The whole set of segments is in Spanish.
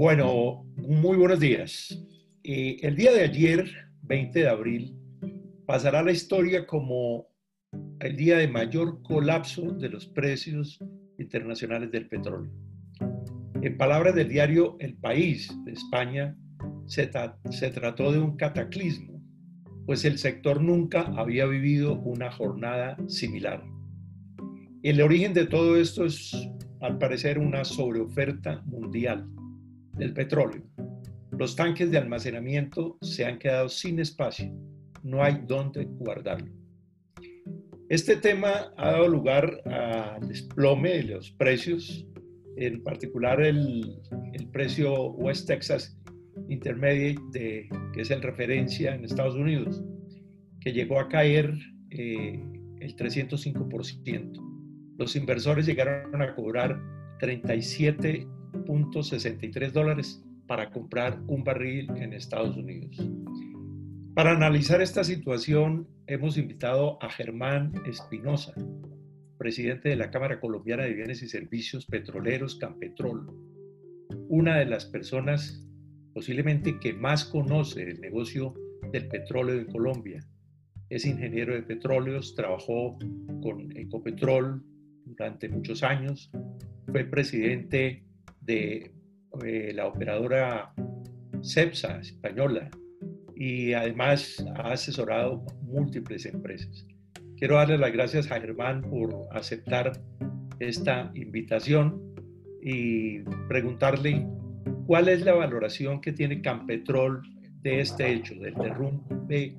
Bueno, muy buenos días. Eh, el día de ayer, 20 de abril, pasará la historia como el día de mayor colapso de los precios internacionales del petróleo. En palabras del diario El País de España, se trató de un cataclismo, pues el sector nunca había vivido una jornada similar. El origen de todo esto es, al parecer, una sobreoferta mundial del petróleo. Los tanques de almacenamiento se han quedado sin espacio, no hay dónde guardarlo. Este tema ha dado lugar al desplome de los precios, en particular el, precio West Texas Intermediate, que es el referencia en Estados Unidos, que llegó a caer eh, el 305%. Los inversores llegaron a cobrar 37 .63 dólares para comprar un barril en Estados Unidos. Para analizar esta situación hemos invitado a Germán Espinosa, presidente de la Cámara Colombiana de Bienes y Servicios Petroleros Campetrol, una de las personas posiblemente que más conoce el negocio del petróleo en Colombia. Es ingeniero de petróleos, trabajó con Ecopetrol durante muchos años, fue presidente de eh, la operadora CEPSA española y además ha asesorado múltiples empresas. Quiero darle las gracias a Germán por aceptar esta invitación y preguntarle cuál es la valoración que tiene Campetrol de este hecho, del derrumbe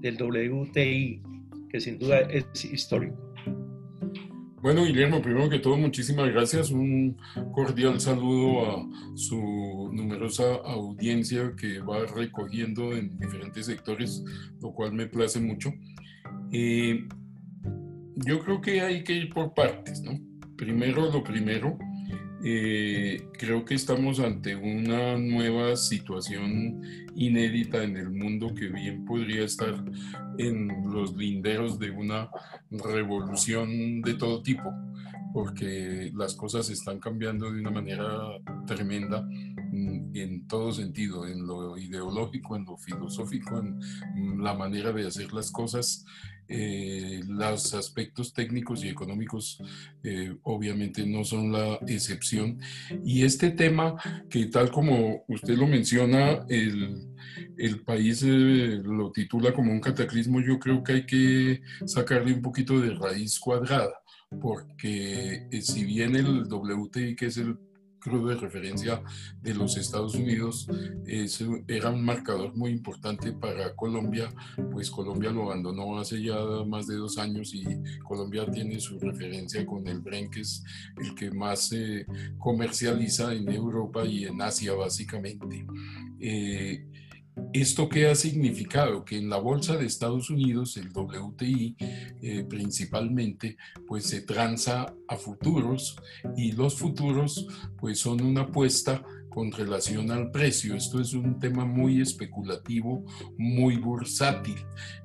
del WTI, que sin duda es histórico. Bueno, Guillermo, primero que todo, muchísimas gracias. Un cordial saludo a su numerosa audiencia que va recogiendo en diferentes sectores, lo cual me place mucho. Eh, yo creo que hay que ir por partes, ¿no? Primero, lo primero, eh, creo que estamos ante una nueva situación inédita en el mundo que bien podría estar en los linderos de una revolución de todo tipo, porque las cosas están cambiando de una manera tremenda mm, en todo sentido, en lo ideológico, en lo filosófico, en la manera de hacer las cosas eh, los aspectos técnicos y económicos eh, obviamente no son la excepción. Y este tema que tal como usted lo menciona, el, el país eh, lo titula como un cataclismo, yo creo que hay que sacarle un poquito de raíz cuadrada, porque si bien el WTI, que es el crudo de referencia de los Estados Unidos era un marcador muy importante para Colombia, pues Colombia lo abandonó hace ya más de dos años y Colombia tiene su referencia con el Bren, que es el que más se comercializa en Europa y en Asia básicamente. Eh, ¿Esto qué ha significado? Que en la bolsa de Estados Unidos, el WTI eh, principalmente, pues se transa a futuros y los futuros pues son una apuesta con relación al precio. Esto es un tema muy especulativo, muy bursátil.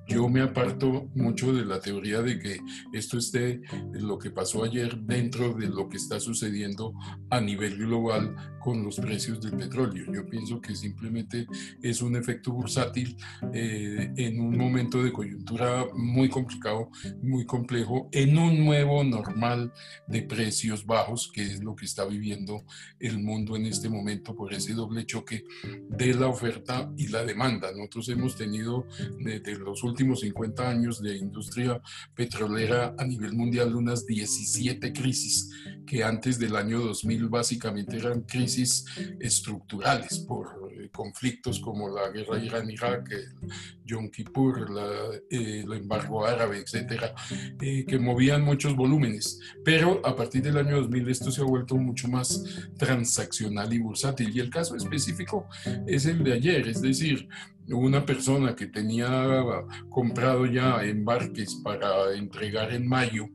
Yo me aparto mucho de la teoría de que esto esté lo que pasó ayer dentro de lo que está sucediendo a nivel global con los precios del petróleo. Yo pienso que simplemente es un efecto bursátil eh, en un momento de coyuntura muy complicado, muy complejo, en un nuevo normal de precios bajos, que es lo que está viviendo el mundo en este momento por ese doble choque de la oferta y la demanda. Nosotros hemos tenido desde los últimos últimos 50 años de industria petrolera a nivel mundial unas 17 crisis que antes del año 2000 básicamente eran crisis estructurales por eh, conflictos como la guerra Irán-Irak, Yom Kippur, la, eh, el embargo árabe, etcétera, eh, que movían muchos volúmenes. Pero a partir del año 2000 esto se ha vuelto mucho más transaccional y bursátil. Y el caso específico es el de ayer, es decir, una persona que tenía comprado ya embarques para entregar en mayo,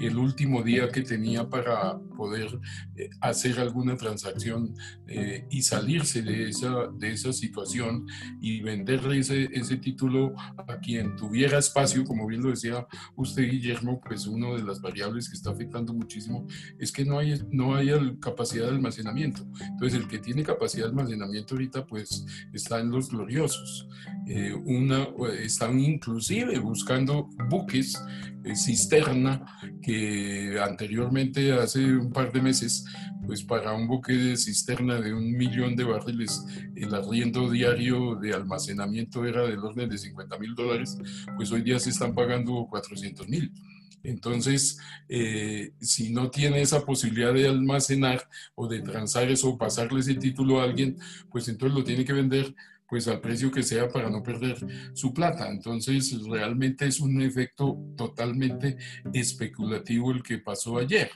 el último día que tenía para poder eh, hacer alguna transacción eh, y salirse de esa, de esa situación y venderle ese, ese título a quien tuviera espacio, como bien lo decía usted, Guillermo, pues una de las variables que está afectando muchísimo es que no hay, no hay capacidad de almacenamiento. Entonces, el que tiene capacidad de almacenamiento ahorita, pues está en los gloriosos. Eh, una, están inclusive buscando buques cisterna que anteriormente, hace un par de meses, pues para un buque de cisterna de un millón de barriles, el arriendo diario de almacenamiento era del orden de 50 mil dólares, pues hoy día se están pagando 400 mil. Entonces, eh, si no tiene esa posibilidad de almacenar o de transar eso o pasarle ese título a alguien, pues entonces lo tiene que vender pues al precio que sea para no perder su plata. Entonces, realmente es un efecto totalmente especulativo el que pasó ayer.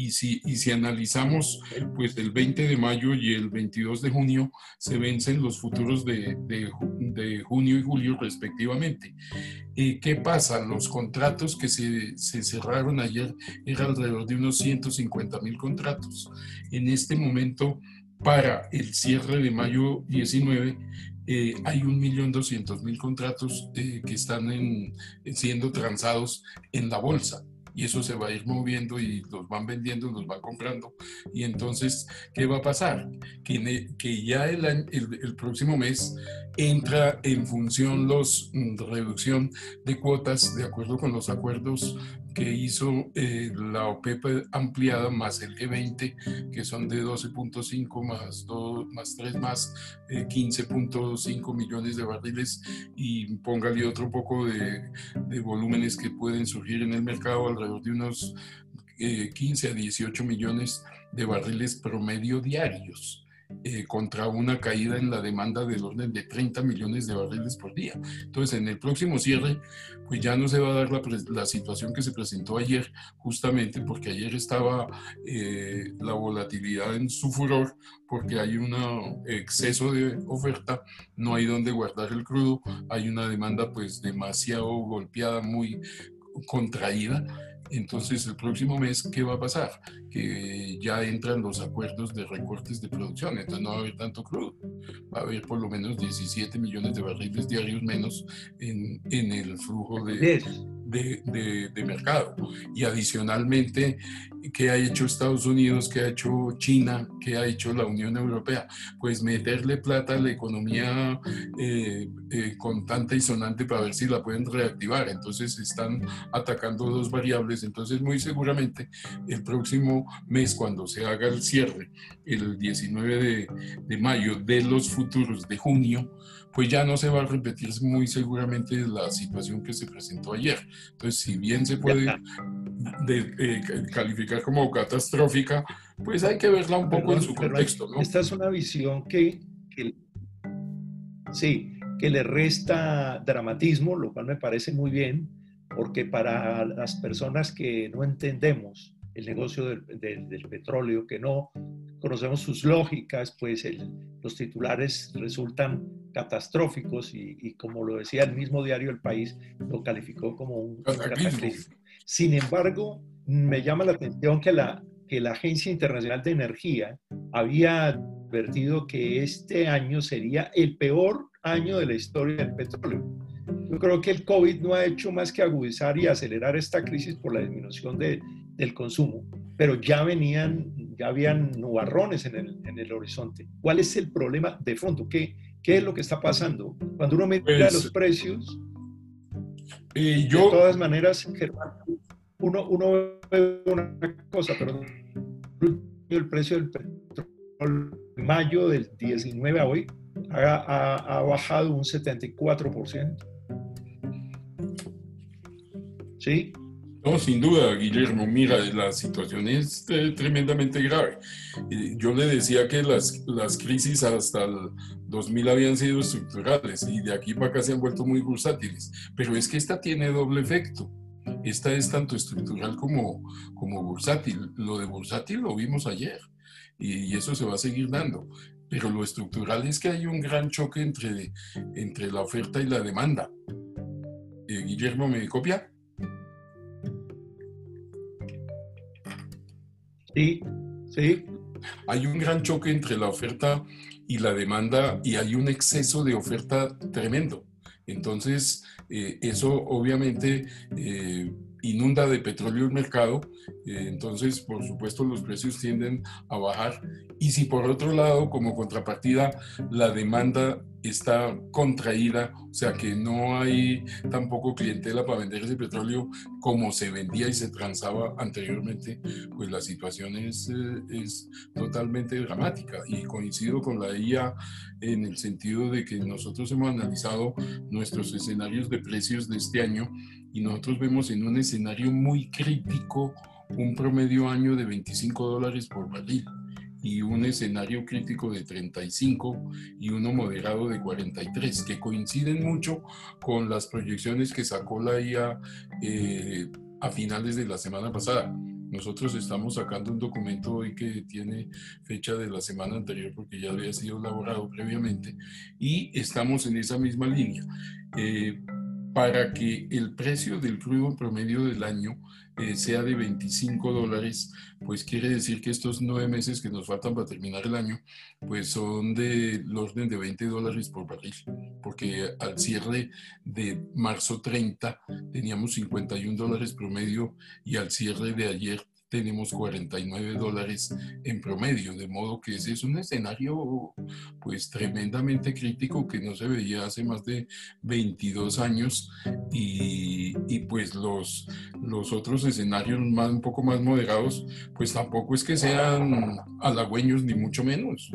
Y si, y si analizamos, pues el 20 de mayo y el 22 de junio se vencen los futuros de, de, junio y julio respectivamente. Eh, ¿Qué pasa? Los contratos que se, se cerraron ayer eran alrededor de unos 150 mil contratos. En este momento para el cierre de mayo 19 eh, hay 1.200.000 contratos eh, que están siendo transados en la bolsa y eso se va a ir moviendo y los van vendiendo, los van comprando. Y entonces, ¿qué va a pasar? Que, que ya el, el, próximo mes entra en función los mm, reducción de cuotas de acuerdo con los acuerdos que hizo eh, la OPEP ampliada más el G20, que son de 12.5 más, 2, más 3 más 15.5 eh, millones de barriles y póngale otro poco de, de, volúmenes que pueden surgir en el mercado, alrededor de unos 15 eh, a 18 millones de barriles promedio diarios. Eh, contra una caída en la demanda del orden de 30 millones de barriles por día. Entonces, en el próximo cierre, pues ya no se va a dar la, la situación que se presentó ayer, justamente porque ayer estaba eh, la volatilidad en su furor, porque hay un exceso de oferta, no hay donde guardar el crudo, hay una demanda pues demasiado golpeada, muy contraída entonces, el próximo mes, ¿qué va a pasar? Que ya entran los acuerdos de recortes de producción, entonces no va a haber tanto crudo. Va a haber por lo menos 17 millones de barriles diarios menos en, en el flujo de, de, de, mercado. Y adicionalmente, ¿qué ha hecho Estados Unidos? ¿Qué ha hecho China? ¿Qué ha hecho la Unión Europea? Pues meterle plata a la economía eh, eh, contante y sonante para ver si la pueden reactivar. Entonces están atacando dos variables. Entonces muy seguramente el próximo mes, cuando se haga el cierre, el 19 de, de mayo de los futuros de junio, pues ya no se va a repetir muy seguramente la situación que se presentó ayer. Entonces, si bien se puede eh, calificar como catastrófica, pues hay que verla un poco en su contexto. ¿no? Esta es una visión que, sí, que le resta dramatismo, lo cual me parece muy bien, porque para las personas que no entendemos el negocio del, del petróleo, que no conocemos sus lógicas, pues los titulares resultan catastróficos y, como lo decía el mismo diario El País, lo calificó como un, cataclismo. Sin embargo, me llama la atención que la, que la Agencia Internacional de Energía había advertido que este año sería el peor año de la historia del petróleo. Yo creo que el COVID no ha hecho más que agudizar y acelerar esta crisis por la disminución de, del consumo, pero ya venían, ya habían nubarrones en el, en el horizonte. ¿Cuál es el problema de fondo? ¿Qué, ¿Qué es lo que está pasando? Cuando uno mira pues, los precios, y yo, de todas maneras, uno, uno ve una cosa, perdón, el precio del petróleo en mayo del 19 a hoy ha, ha, ha bajado un 74%. ¿Sí? No, sin duda, Guillermo, mira, la situación es eh, tremendamente grave. Yo le decía que las, las crisis hasta el 2000 habían sido estructurales y de aquí para acá se han vuelto muy bursátiles, pero es que esta tiene doble efecto. Esta es tanto estructural como, como bursátil. Lo de bursátil lo vimos ayer y, eso se va a seguir dando. Pero lo estructural es que hay un gran choque entre, entre la oferta y la demanda. Eh, Guillermo, ¿me copia? Sí, sí. Hay un gran choque entre la oferta y la demanda y hay un exceso de oferta tremendo. Entonces, eh, eso obviamente eh, inunda de petróleo el mercado, entonces por supuesto los precios tienden a bajar. Y si por otro lado como contrapartida la demanda está contraída, o sea que no hay tampoco clientela para vender ese petróleo como se vendía y se transaba anteriormente, pues la situación es, eh, es totalmente dramática. Y coincido con la IA en el sentido de que nosotros hemos analizado nuestros escenarios de precios de este año y nosotros vemos en un escenario muy crítico un promedio año de 25 dólares por barril y un escenario crítico de 35 y uno moderado de 43, que coinciden mucho con las proyecciones que sacó la IA eh, a finales de la semana pasada. Nosotros estamos sacando un documento hoy que tiene fecha de la semana anterior porque ya había sido elaborado previamente y estamos en esa misma línea. Eh, para que el precio del crudo promedio del año eh, sea de 25 dólares, pues quiere decir que estos nueve meses que nos faltan para terminar el año, pues son del orden de 20 dólares por barril, porque al cierre de marzo 30 teníamos 51 dólares promedio y al cierre de ayer tenemos 49 dólares en promedio, de modo que ese es un escenario pues tremendamente crítico que no se veía hace más de 22 años y, y pues los, los otros escenarios más, un poco más moderados pues tampoco es que sean halagüeños ni mucho menos,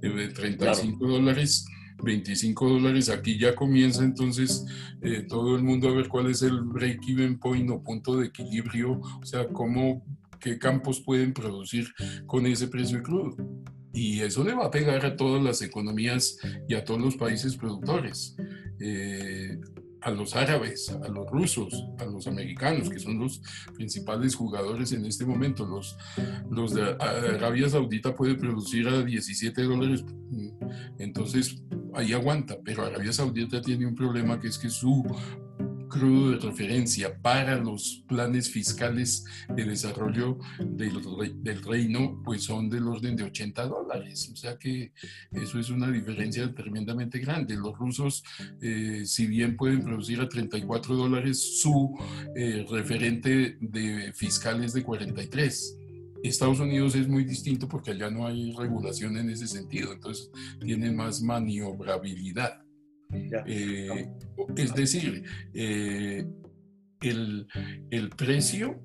de 35 dólares 25 dólares, aquí ya comienza entonces eh, todo el mundo a ver cuál es el break-even point o punto de equilibrio, o sea, cómo qué campos pueden producir con ese precio crudo. Y eso le va a pegar a todas las economías y a todos los países productores. Eh, a los árabes, a los rusos, a los americanos, que son los principales jugadores en este momento. Los, los de Arabia Saudita puede producir a 17 dólares, entonces ahí aguanta, pero Arabia Saudita tiene un problema que es que su crudo de referencia para los planes fiscales de desarrollo del, reino, pues son del orden de 80 dólares. O sea que eso es una diferencia tremendamente grande. Los rusos, eh, si bien pueden producir a 34 dólares, su eh, referente de fiscales de 43. Estados Unidos es muy distinto porque allá no hay regulación en ese sentido, entonces tiene más maniobrabilidad. Eh, es decir, eh, el, el precio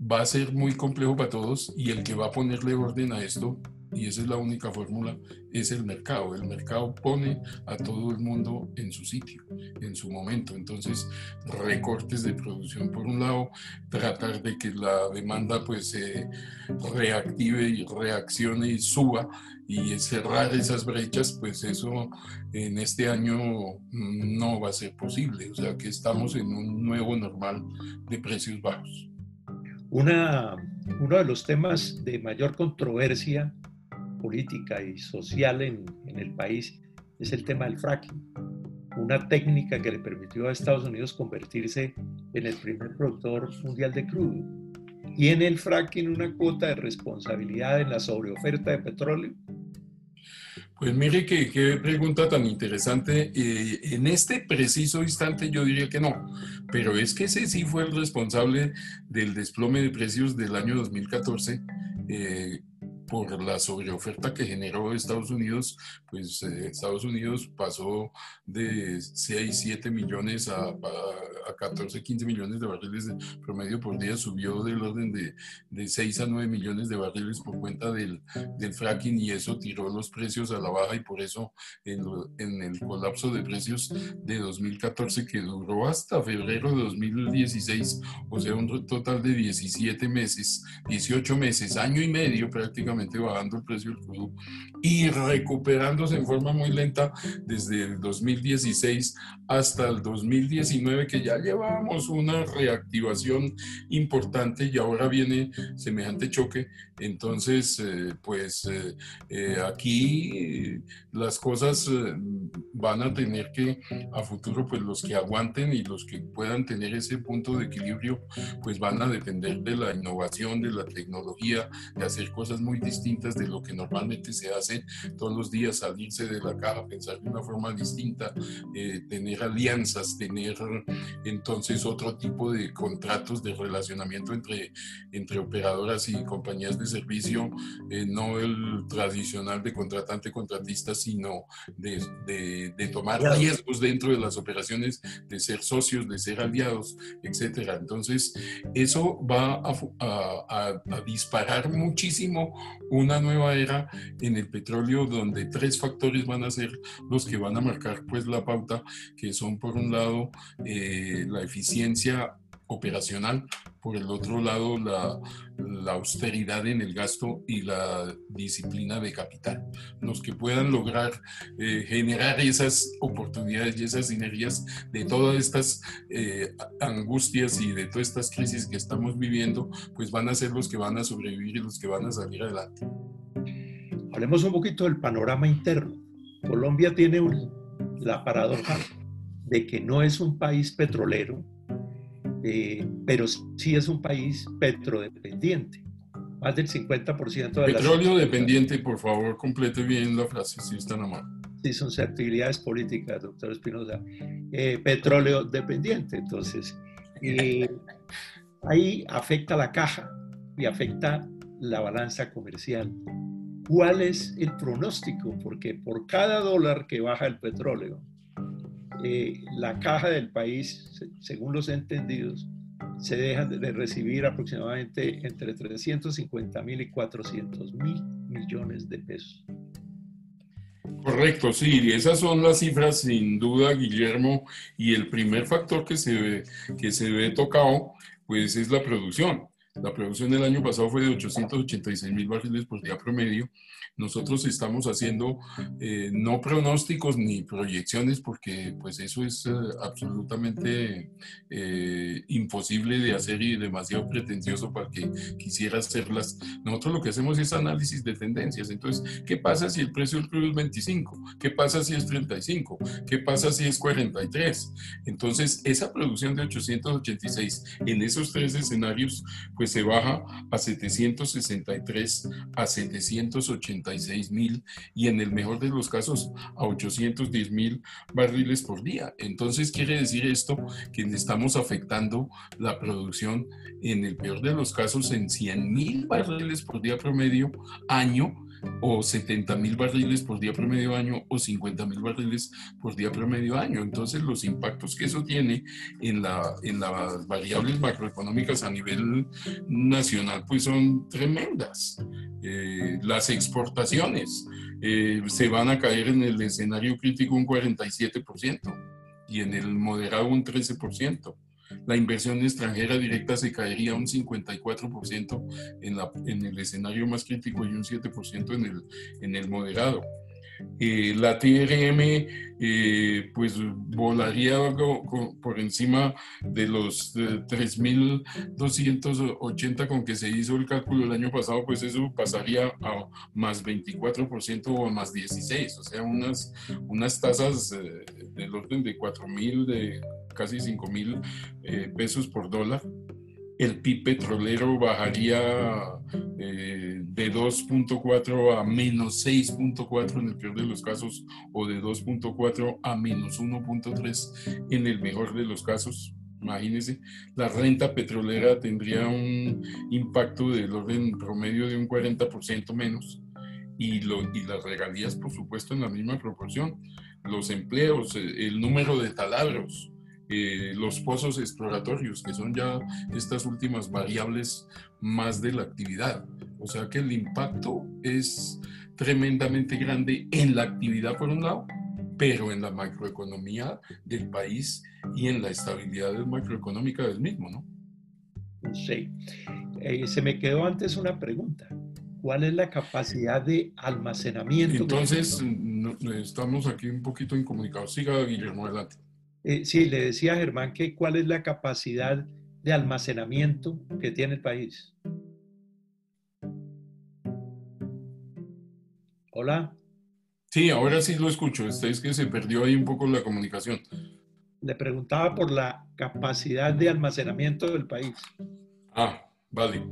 va a ser muy complejo para todos y el que va a ponerle orden a esto y esa es la única fórmula, es el mercado. El mercado pone a todo el mundo en su sitio, en su momento. Entonces, recortes de producción por un lado, tratar de que la demanda pues se reactive y reaccione y suba y cerrar esas brechas, pues eso en este año no va a ser posible. O sea que estamos en un nuevo normal de precios bajos. Una, uno de los temas de mayor controversia política y social en, en, el país es el tema del fracking, una técnica que le permitió a Estados Unidos convertirse en el primer productor mundial de crudo. y en el fracking una cuota de responsabilidad en la sobreoferta de petróleo? Pues mire qué, qué pregunta tan interesante. Eh, en este preciso instante yo diría que no, pero es que ese sí fue el responsable del desplome de precios del año 2014. Eh, por la sobreoferta que generó Estados Unidos, pues eh, Estados Unidos pasó de 6, 7 millones a, a, 14, 15 millones de barriles de promedio por día, subió del orden de, de 6 a 9 millones de barriles por cuenta del, del, fracking y eso tiró los precios a la baja y por eso en, en el colapso de precios de 2014 que duró hasta febrero de 2016, o sea, un total de 17 meses, 18 meses, año y medio prácticamente bajando el precio del crudo y recuperándose en forma muy lenta desde el 2016 hasta el 2019, que ya llevábamos una reactivación importante y ahora viene semejante choque. Entonces, eh, pues eh, eh, aquí las cosas van a tener que, a futuro, pues los que aguanten y los que puedan tener ese punto de equilibrio, pues van a depender de la innovación, de la tecnología, de hacer cosas muy distintas de lo que normalmente se hace todos los días, salirse de la caja, pensar de una forma distinta, tener alianzas, tener entonces otro tipo de contratos de relacionamiento entre, entre operadoras y compañías de servicio, eh, no el tradicional de contratante-contratista, sino de, de, tomar riesgos dentro de las operaciones, de ser socios, de ser aliados, etcétera. Entonces, eso va a, a, a disparar muchísimo una nueva era en el petróleo donde tres factores van a ser los que van a marcar pues la pauta, que son por un lado eh, la eficiencia operacional, por el otro lado la, la, austeridad en el gasto y la disciplina de capital. Los que puedan lograr eh, generar esas oportunidades y esas sinergias de todas estas eh, angustias y de todas estas crisis que estamos viviendo, pues van a ser los que van a sobrevivir y los que van a salir adelante. Hablemos un poquito del panorama interno. Colombia tiene un, la paradoja de que no es un país petrolero, eh, pero sí es un país petrodependiente. Más del 50% de Petróleo dependiente, por favor, complete bien la frase, si está amable. Sí, son actividades políticas, doctor Espinosa. Eh, petróleo dependiente, entonces. Eh, ahí afecta la caja y afecta la balanza comercial. ¿Cuál es el pronóstico? Porque por cada dólar que baja el petróleo, eh, la caja del país, según los entendidos, se deja de recibir aproximadamente entre 350 mil y 400 mil millones de pesos. Correcto, sí, esas son las cifras sin duda, Guillermo, y el primer factor que se ve, que se ve tocado, pues es la producción. La producción del año pasado fue de 886 mil barriles por día promedio. Nosotros estamos haciendo eh, no pronósticos ni proyecciones porque pues eso es eh, absolutamente eh, imposible de hacer y demasiado pretencioso para que quisiera hacerlas. Nosotros lo que hacemos es análisis de tendencias. Entonces, ¿qué pasa si el precio del crudo es 25? ¿Qué pasa si es 35? ¿Qué pasa si es 43? Entonces, esa producción de 886 en esos tres escenarios, pues se baja a 763 a 786 mil y en el mejor de los casos a 810 mil barriles por día. Entonces quiere decir esto que estamos afectando la producción en el peor de los casos en 100 mil barriles por día promedio año o 70 mil barriles por día promedio año o 50 mil barriles por día promedio año. Entonces los impactos que eso tiene en, la, en las variables macroeconómicas a nivel nacional pues son tremendas. Eh, las exportaciones eh, se van a caer en el escenario crítico un 47% y en el moderado un 13% la inversión extranjera directa se caería un 54% en, la, en el escenario más crítico y un 7% en el, en el moderado. Eh, la TRM eh, pues volaría por encima de los 3.280 con que se hizo el cálculo el año pasado, pues eso pasaría a más 24% o a más 16, o sea, unas, unas tasas eh, del orden de 4.000, de casi 5 mil eh, pesos por dólar. El PIB petrolero bajaría eh, de 2.4 a menos 6.4 en el peor de los casos o de 2.4 a menos 1.3 en el mejor de los casos. Imagínense, la renta petrolera tendría un impacto del orden promedio de un 40% menos y, y las regalías, por supuesto, en la misma proporción. Los empleos, el número de taladros, eh, los pozos exploratorios, que son ya estas últimas variables más de la actividad. O sea que el impacto es tremendamente grande en la actividad por un lado, pero en la macroeconomía del país y en la estabilidad macroeconómica del mismo, ¿no? Sí. Eh, se me quedó antes una pregunta. ¿Cuál es la capacidad de almacenamiento? Entonces, estamos aquí un poquito incomunicados. Siga, Guillermo, adelante. Eh, sí, le decía a Germán que cuál es la capacidad de almacenamiento que tiene el país. Hola. Sí, ahora sí lo escucho. Es que se perdió ahí un poco la comunicación. Le preguntaba por la capacidad de almacenamiento del país. Ah, vale.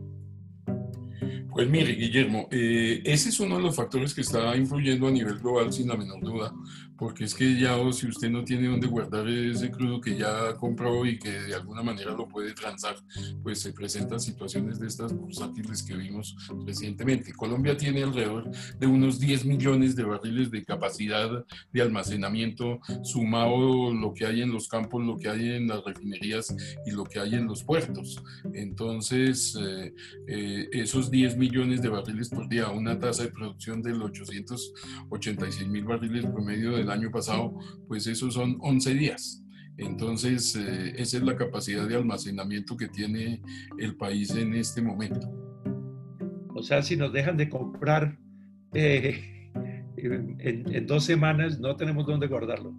Pues mire, Guillermo, eh, ese es uno de los factores que está influyendo a nivel global, sin la menor duda, porque es que ya si usted no tiene dónde guardar ese crudo que ya compró y que de alguna manera lo puede transar, pues se presentan situaciones de estas bursátiles que vimos recientemente. Colombia tiene alrededor de unos 10 millones de barriles de capacidad de almacenamiento, sumado lo que hay en los campos, lo que hay en las refinerías y lo que hay en los puertos. Entonces, eh, eh, esos 10 millones de barriles por día, una tasa de producción del 886 mil barriles promedio del año pasado, pues esos son 11 días. Entonces, eh, esa es la capacidad de almacenamiento que tiene el país en este momento. O sea, si nos dejan de comprar eh, en, dos semanas, no tenemos dónde guardarlo.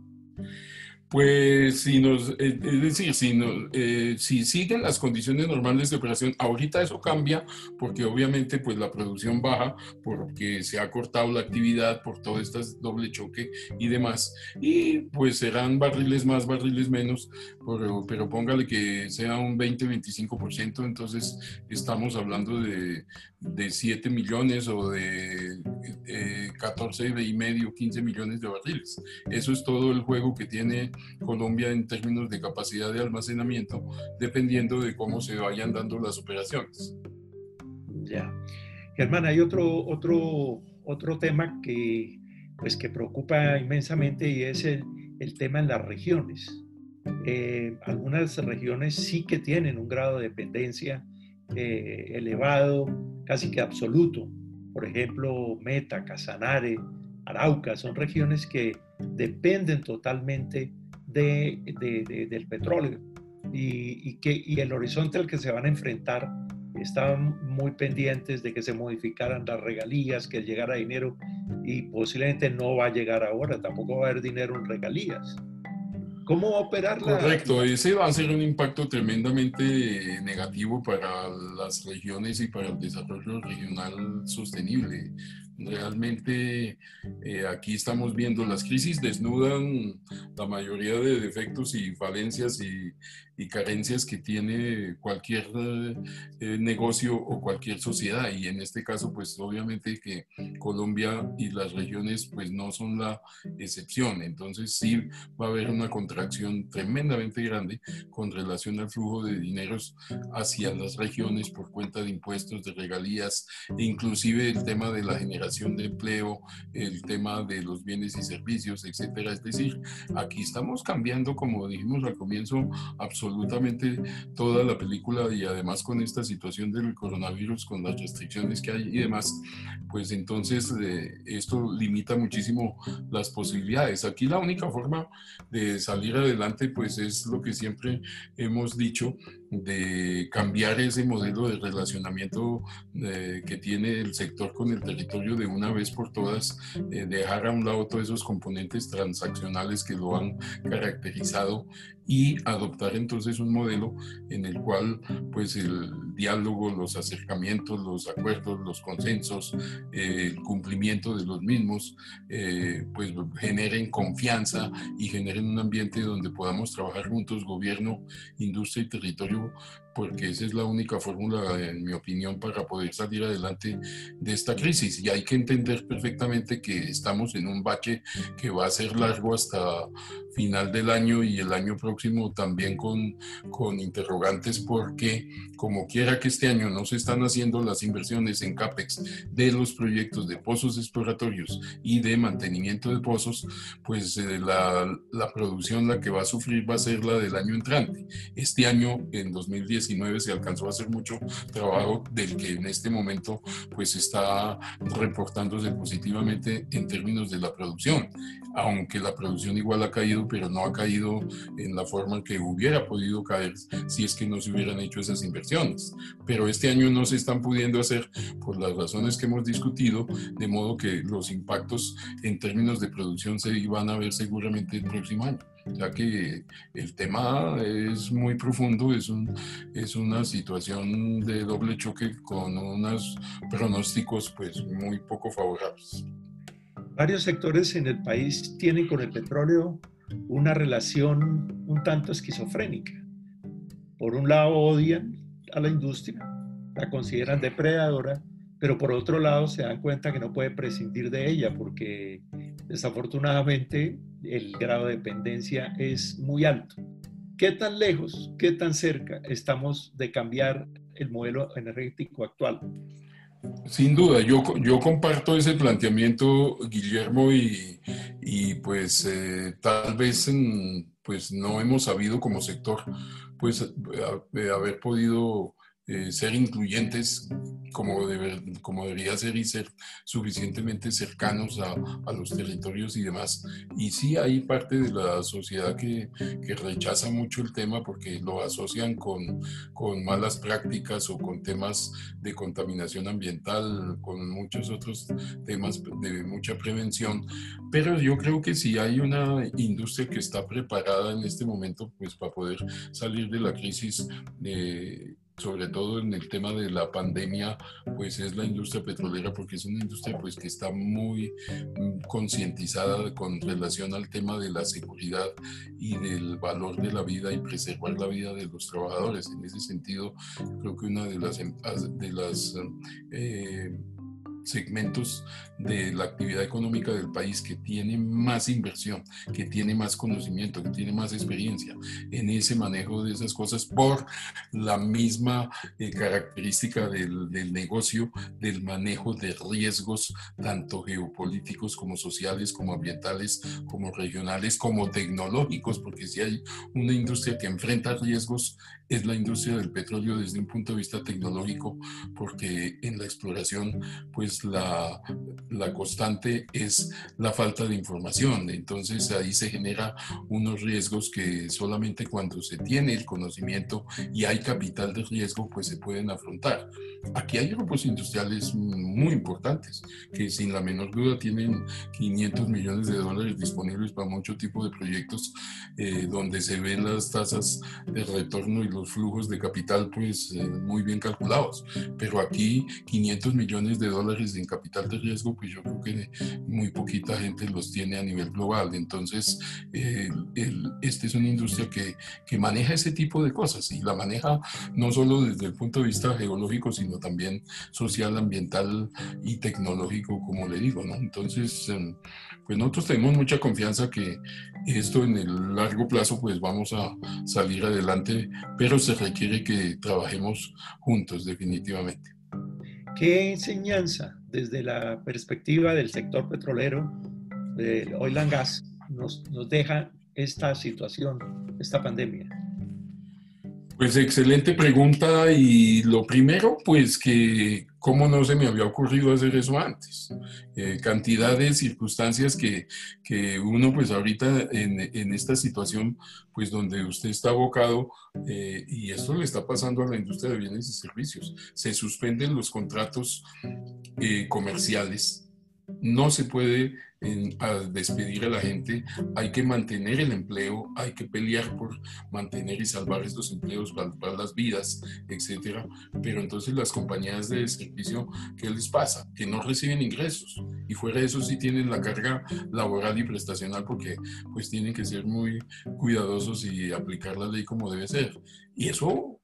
Pues si nos, eh, es decir, si, eh, si siguen las condiciones normales de operación, ahorita eso cambia porque obviamente pues la producción baja porque se ha cortado la actividad por todo este doble choque y demás. Y pues serán barriles más, barriles menos, pero, pero póngale que sea un 20-25%, entonces estamos hablando de, de 7 millones o de eh, 14 y medio, 15 millones de barriles. Eso es todo el juego que tiene Colombia en términos de capacidad de almacenamiento, dependiendo de cómo se vayan dando las operaciones. Ya. Germán, hay otro, otro, otro tema que, pues, que preocupa inmensamente y es el, el tema en las regiones. Eh, algunas regiones sí que tienen un grado de dependencia eh, elevado, casi que absoluto. Por ejemplo, Meta, Casanare, Arauca, son regiones que dependen totalmente de, del petróleo y, que, y el horizonte al que se van a enfrentar están muy pendientes de que se modificaran las regalías, que llegara dinero y posiblemente no va a llegar ahora, tampoco va a haber dinero en regalías. ¿Cómo va a operar Correcto, ese va a ser un impacto tremendamente negativo para las regiones y para el desarrollo regional sostenible. Realmente eh, aquí estamos viendo las crisis desnudan la mayoría de defectos y falencias y, carencias que tiene cualquier eh, negocio o cualquier sociedad. Y en este caso pues obviamente que Colombia y las regiones pues no son la excepción. Entonces sí va a haber una contracción tremendamente grande con relación al flujo de dineros hacia las regiones por cuenta de impuestos de regalías inclusive el tema de la generación de empleo el tema de los bienes y servicios etcétera es decir aquí estamos cambiando como dijimos al comienzo absolutamente toda la película y además con esta situación del coronavirus, con las restricciones que hay y demás, pues entonces eh, esto limita muchísimo las posibilidades. Aquí la única forma de salir adelante pues es lo que siempre hemos dicho, de cambiar ese modelo de relacionamiento eh, que tiene el sector con el territorio de una vez por todas, eh, dejar a un lado todos esos componentes transaccionales que lo han caracterizado y adoptar entonces un modelo en el cual pues el diálogo, los acercamientos, los acuerdos, los consensos, eh, el cumplimiento de los mismos, pues generen confianza y generen un ambiente donde podamos trabajar juntos, gobierno, industria y territorio you porque esa es la única fórmula, en mi opinión, para poder salir adelante de esta crisis. Y hay que entender perfectamente que estamos en un bache que va a ser largo hasta final del año y el año próximo también con, con interrogantes porque como quiera que este año no se están haciendo las inversiones en CAPEX de los proyectos de pozos exploratorios y de mantenimiento de pozos, pues eh, la, la, producción la que va a sufrir va a ser la del año entrante. Este año, en 2019, se alcanzó a hacer mucho trabajo del que en este momento pues está reportándose positivamente en términos de la producción, aunque la producción igual ha caído pero no ha caído en la forma que hubiera podido caer si es que no se hubieran hecho esas inversiones. Pero este año no se están pudiendo hacer por las razones que hemos discutido, de modo que los impactos en términos de producción se van a ver seguramente el próximo año. Sea que el tema es muy profundo, es, un, es una situación de doble choque con unos pronósticos pues muy poco favorables. Varios sectores en el país tienen con el petróleo una relación un tanto esquizofrénica. Por un lado odian a la industria, la consideran depredadora, pero por otro lado se dan cuenta que no puede prescindir de ella porque desafortunadamente el grado de dependencia es muy alto. ¿Qué tan lejos, qué tan cerca estamos de cambiar el modelo energético actual? Sin duda, yo, yo comparto ese planteamiento, Guillermo, y, y pues eh, tal vez pues no hemos sabido como sector pues haber podido eh, ser incluyentes como, como debería ser y ser suficientemente cercanos a, a, los territorios y demás. Y sí hay parte de la sociedad que, que, rechaza mucho el tema porque lo asocian con, con malas prácticas o con temas de contaminación ambiental, con muchos otros temas de mucha prevención. Pero yo creo que sí hay una industria que está preparada en este momento pues para poder salir de la crisis. Eh, sobre todo en el tema de la pandemia, pues es la industria petrolera, porque es una industria pues que está muy mm, concientizada con relación al tema de la seguridad y del valor de la vida y preservar la vida de los trabajadores. En ese sentido, creo que una de las, em, de las eh, segmentos de la actividad económica del país que tiene más inversión, que tiene más conocimiento, que tiene más experiencia en ese manejo de esas cosas por la misma eh, característica del, del, negocio, del manejo de riesgos, tanto geopolíticos como sociales, como ambientales, como regionales, como tecnológicos, porque si hay una industria que enfrenta riesgos es la industria del petróleo desde un punto de vista tecnológico, porque en la exploración, pues la, la constante es la falta de información. Entonces ahí se genera unos riesgos que solamente cuando se tiene el conocimiento y hay capital de riesgo, pues se pueden afrontar. Aquí hay grupos industriales muy importantes que sin la menor duda tienen 500 millones de dólares disponibles para mucho tipo de proyectos eh, donde se ven las tasas de retorno y los flujos de capital pues eh, muy bien calculados. Pero aquí 500 millones de dólares en capital de riesgo, pues yo creo que muy poquita gente los tiene a nivel global. Entonces, eh, el, esta es una industria que, que maneja ese tipo de cosas y la maneja no solo desde el punto de vista geológico, sino también social, ambiental y tecnológico, como le digo, ¿no? Entonces, em, pues nosotros tenemos mucha confianza que esto en el largo plazo pues vamos a salir adelante, pero se requiere que trabajemos juntos definitivamente. ¿Qué enseñanza desde la perspectiva del sector petrolero, del oil and gas, nos, nos deja esta situación, esta pandemia? Pues excelente pregunta y lo primero, pues que cómo no se me había ocurrido hacer eso antes. Eh, cantidad de circunstancias que, que uno pues ahorita en, en, esta situación pues donde usted está abocado eh, y esto le está pasando a la industria de bienes y servicios. Se suspenden los contratos eh, comerciales no se puede despedir a la gente, hay que mantener el empleo, hay que pelear por mantener y salvar estos empleos, salvar las vidas, etcétera. Pero entonces las compañías de servicio, ¿qué les pasa? Que no reciben ingresos y fuera de eso sí tienen la carga laboral y prestacional porque pues tienen que ser muy cuidadosos y aplicar la ley como debe ser. Y eso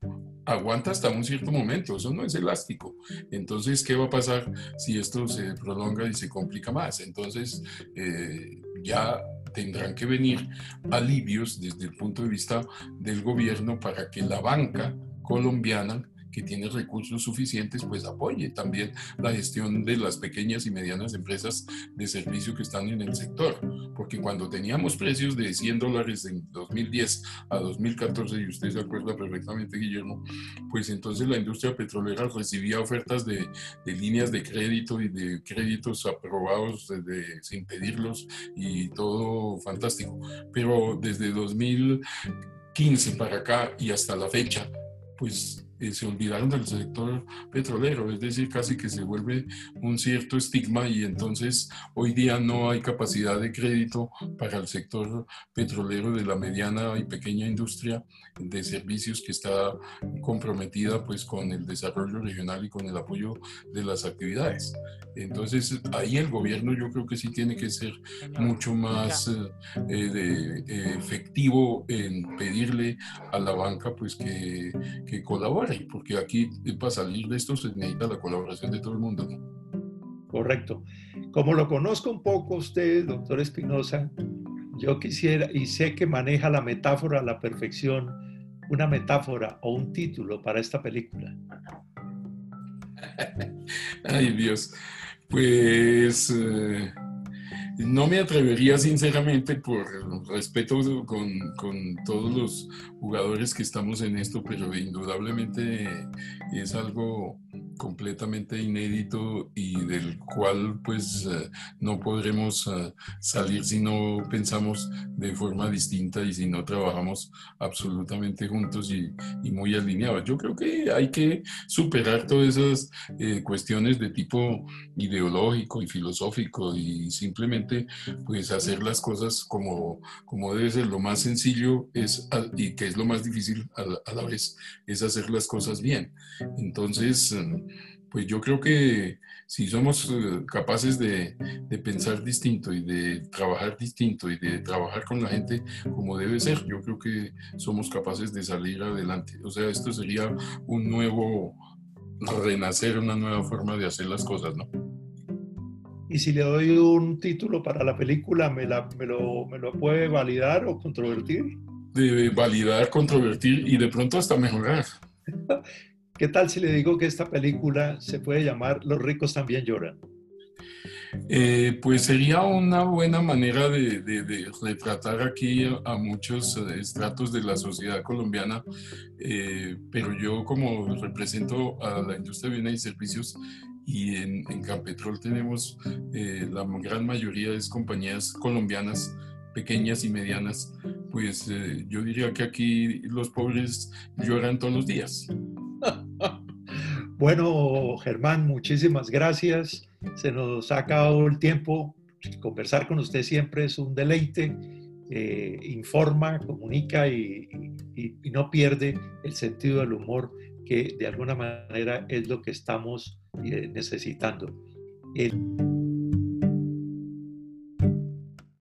aguanta hasta un cierto momento, eso no es elástico. Entonces, ¿qué va a pasar si esto se prolonga y se complica más? Entonces, eh, ya tendrán que venir alivios desde el punto de vista del gobierno para que la banca colombiana que tiene recursos suficientes, pues apoye también la gestión de las pequeñas y medianas empresas de servicio que están en el sector. Porque cuando teníamos precios de 100 dólares en 2010 a 2014, y usted se acuerda perfectamente, Guillermo, pues entonces la industria petrolera recibía ofertas de, de líneas de crédito y de créditos aprobados de, sin pedirlos y todo fantástico. Pero desde 2015 para acá y hasta la fecha, pues eh, se olvidaron del sector petrolero, es decir, casi que se vuelve un cierto estigma y entonces hoy día no hay capacidad de crédito para el sector petrolero de la mediana y pequeña industria de servicios que está comprometida pues con el desarrollo regional y con el apoyo de las actividades. Entonces ahí el gobierno yo creo que sí tiene que ser mucho más eh, eh, efectivo en pedirle a la banca pues que, que colabore porque aquí para salir de esto se necesita la colaboración de todo el mundo. Correcto. Como lo conozco un poco usted, doctor Espinosa, yo quisiera, y sé que maneja la metáfora a la perfección, una metáfora o un título para esta película. Ay Dios, pues... Eh, no me atrevería sinceramente por respeto con, todos los jugadores que estamos en esto, pero indudablemente es algo completamente inédito y del cual pues eh, no podremos eh, salir si no pensamos de forma distinta y si no trabajamos absolutamente juntos y, muy alineados. Yo creo que hay que superar todas esas eh, cuestiones de tipo ideológico y filosófico y simplemente pues hacer las cosas como, como debe ser. Lo más sencillo es, y que es lo más difícil a la vez, es hacer las cosas bien. Entonces, pues yo creo que si somos eh, capaces de, pensar distinto y de trabajar distinto y de trabajar con la gente como debe ser, yo creo que somos capaces de salir adelante. O sea, esto sería un nuevo renacer, una nueva forma de hacer las cosas, ¿no? Y si le doy un título para la película, ¿me, me, lo, me lo puede validar o controvertir? De validar, controvertir y de pronto hasta mejorar. ¿Qué tal si le digo que esta película se puede llamar Los ricos también lloran? Eh, pues sería una buena manera de, retratar aquí a, muchos eh, estratos de la sociedad colombiana, eh, pero yo como represento a la industria de bienes y servicios y en, en Campetrol tenemos la gran mayoría de compañías colombianas pequeñas y medianas, pues yo diría que aquí los pobres lloran todos los días. Bueno, Germán, muchísimas gracias. Se nos ha acabado el tiempo. Conversar con usted siempre es un deleite. Eh, informa, comunica y, no pierde el sentido del humor que de alguna manera es lo que estamos eh, necesitando. El,